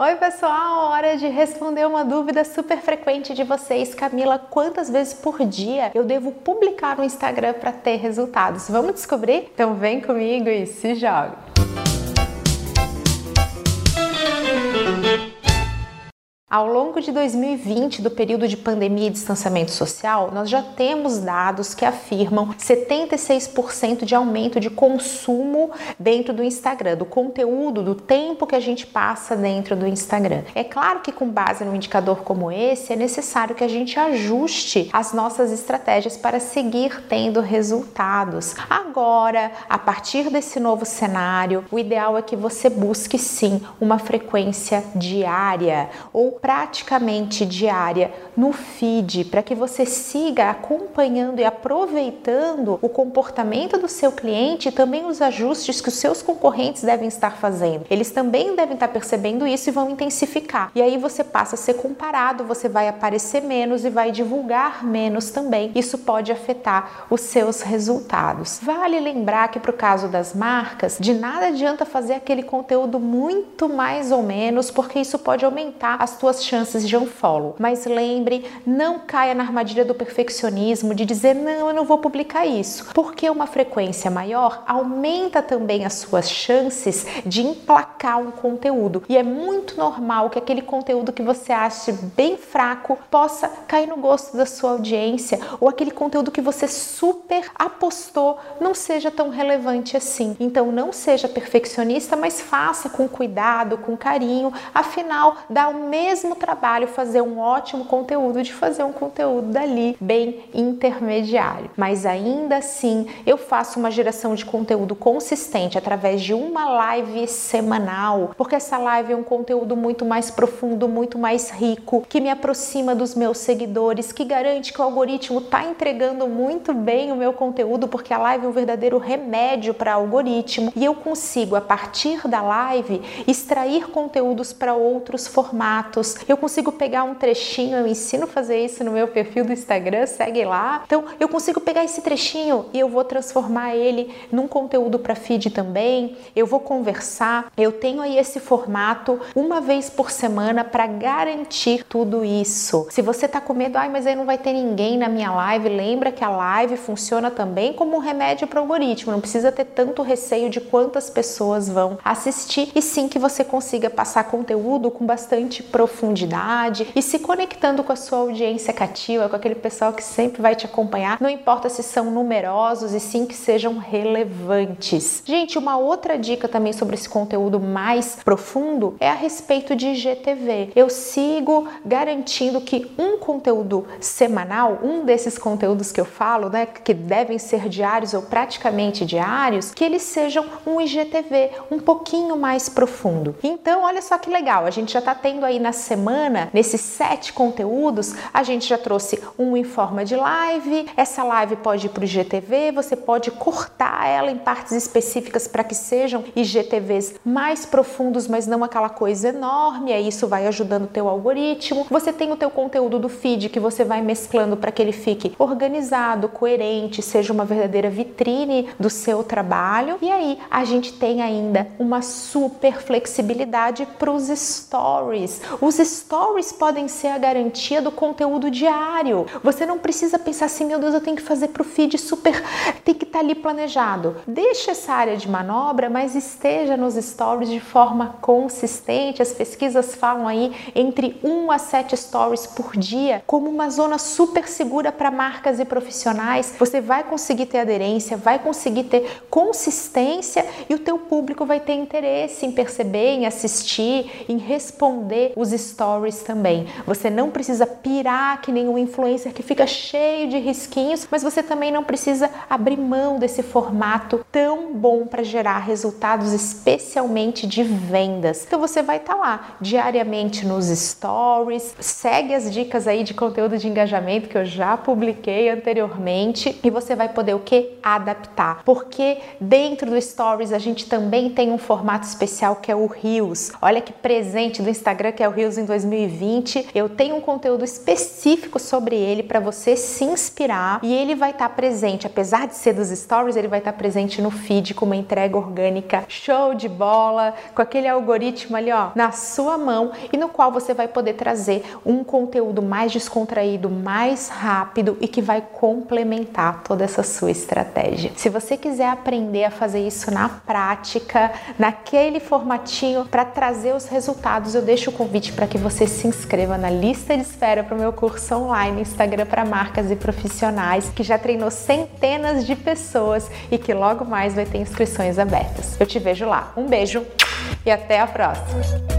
Oi, pessoal! Hora de responder uma dúvida super frequente de vocês. Camila, quantas vezes por dia eu devo publicar no Instagram para ter resultados? Vamos descobrir? Então vem comigo e se joga! Ao longo de 2020, do período de pandemia e distanciamento social, nós já temos dados que afirmam 76% de aumento de consumo dentro do Instagram, do conteúdo, do tempo que a gente passa dentro do Instagram. É claro que com base num indicador como esse, é necessário que a gente ajuste as nossas estratégias para seguir tendo resultados. Agora, a partir desse novo cenário, o ideal é que você busque sim uma frequência diária ou praticamente diária no feed para que você siga acompanhando e aproveitando o comportamento do seu cliente e também os ajustes que os seus concorrentes devem estar fazendo. Eles também devem estar percebendo isso e vão intensificar. E aí você passa a ser comparado, você vai aparecer menos e vai divulgar menos também. Isso pode afetar os seus resultados. Vale lembrar que para o caso das marcas, de nada adianta fazer aquele conteúdo muito mais ou menos, porque isso pode aumentar as tuas suas chances de um follow. Mas lembre, não caia na armadilha do perfeccionismo de dizer não, eu não vou publicar isso, porque uma frequência maior aumenta também as suas chances de emplacar um conteúdo. E é muito normal que aquele conteúdo que você ache bem fraco possa cair no gosto da sua audiência ou aquele conteúdo que você super apostou não seja tão relevante assim. Então não seja perfeccionista, mas faça com cuidado, com carinho, afinal dá o mesmo mesmo trabalho fazer um ótimo conteúdo de fazer um conteúdo dali bem intermediário. Mas ainda assim, eu faço uma geração de conteúdo consistente através de uma live semanal, porque essa live é um conteúdo muito mais profundo, muito mais rico, que me aproxima dos meus seguidores, que garante que o algoritmo está entregando muito bem o meu conteúdo, porque a live é um verdadeiro remédio para algoritmo e eu consigo a partir da live extrair conteúdos para outros formatos eu consigo pegar um trechinho, eu ensino a fazer isso no meu perfil do Instagram, segue lá. Então, eu consigo pegar esse trechinho e eu vou transformar ele num conteúdo para feed também. Eu vou conversar. Eu tenho aí esse formato uma vez por semana para garantir tudo isso. Se você tá com medo, ai, mas aí não vai ter ninguém na minha live, lembra que a live funciona também como um remédio para o algoritmo. Não precisa ter tanto receio de quantas pessoas vão assistir e sim que você consiga passar conteúdo com bastante profundidade profundidade e se conectando com a sua audiência cativa, com aquele pessoal que sempre vai te acompanhar, não importa se são numerosos e sim que sejam relevantes. Gente, uma outra dica também sobre esse conteúdo mais profundo é a respeito de GTV. Eu sigo garantindo que um conteúdo semanal, um desses conteúdos que eu falo, né, que devem ser diários ou praticamente diários, que eles sejam um IGTV um pouquinho mais profundo. Então, olha só que legal, a gente já está tendo aí nas semana, nesses sete conteúdos, a gente já trouxe um em forma de live. Essa live pode ir para o IGTV, você pode cortar ela em partes específicas para que sejam IGTVs mais profundos, mas não aquela coisa enorme. Aí isso vai ajudando o teu algoritmo. Você tem o teu conteúdo do feed que você vai mesclando para que ele fique organizado, coerente, seja uma verdadeira vitrine do seu trabalho. E aí a gente tem ainda uma super flexibilidade para os stories. Os stories podem ser a garantia do conteúdo diário. Você não precisa pensar assim, meu Deus, eu tenho que fazer para o feed super, tem que estar tá ali planejado. Deixa essa área de manobra, mas esteja nos stories de forma consistente. As pesquisas falam aí entre 1 a 7 stories por dia como uma zona super segura para marcas e profissionais. Você vai conseguir ter aderência, vai conseguir ter consistência e o teu público vai ter interesse em perceber, em assistir, em responder os stories também. Você não precisa pirar que nem um influencer que fica cheio de risquinhos, mas você também não precisa abrir mão desse formato tão bom para gerar resultados, especialmente de vendas. Então você vai estar tá lá diariamente nos stories, segue as dicas aí de conteúdo de engajamento que eu já publiquei anteriormente e você vai poder o que adaptar. Porque dentro do stories a gente também tem um formato especial que é o Reels. Olha que presente do Instagram que é o Reels Reels em 2020. Eu tenho um conteúdo específico sobre ele para você se inspirar e ele vai estar tá presente, apesar de ser dos stories, ele vai estar tá presente no feed com uma entrega orgânica show de bola, com aquele algoritmo ali, ó, na sua mão e no qual você vai poder trazer um conteúdo mais descontraído, mais rápido e que vai complementar toda essa sua estratégia. Se você quiser aprender a fazer isso na prática, naquele formatinho para trazer os resultados, eu deixo o convite para que você se inscreva na lista de espera para o meu curso online Instagram para marcas e profissionais, que já treinou centenas de pessoas e que logo mais vai ter inscrições abertas. Eu te vejo lá. Um beijo e até a próxima!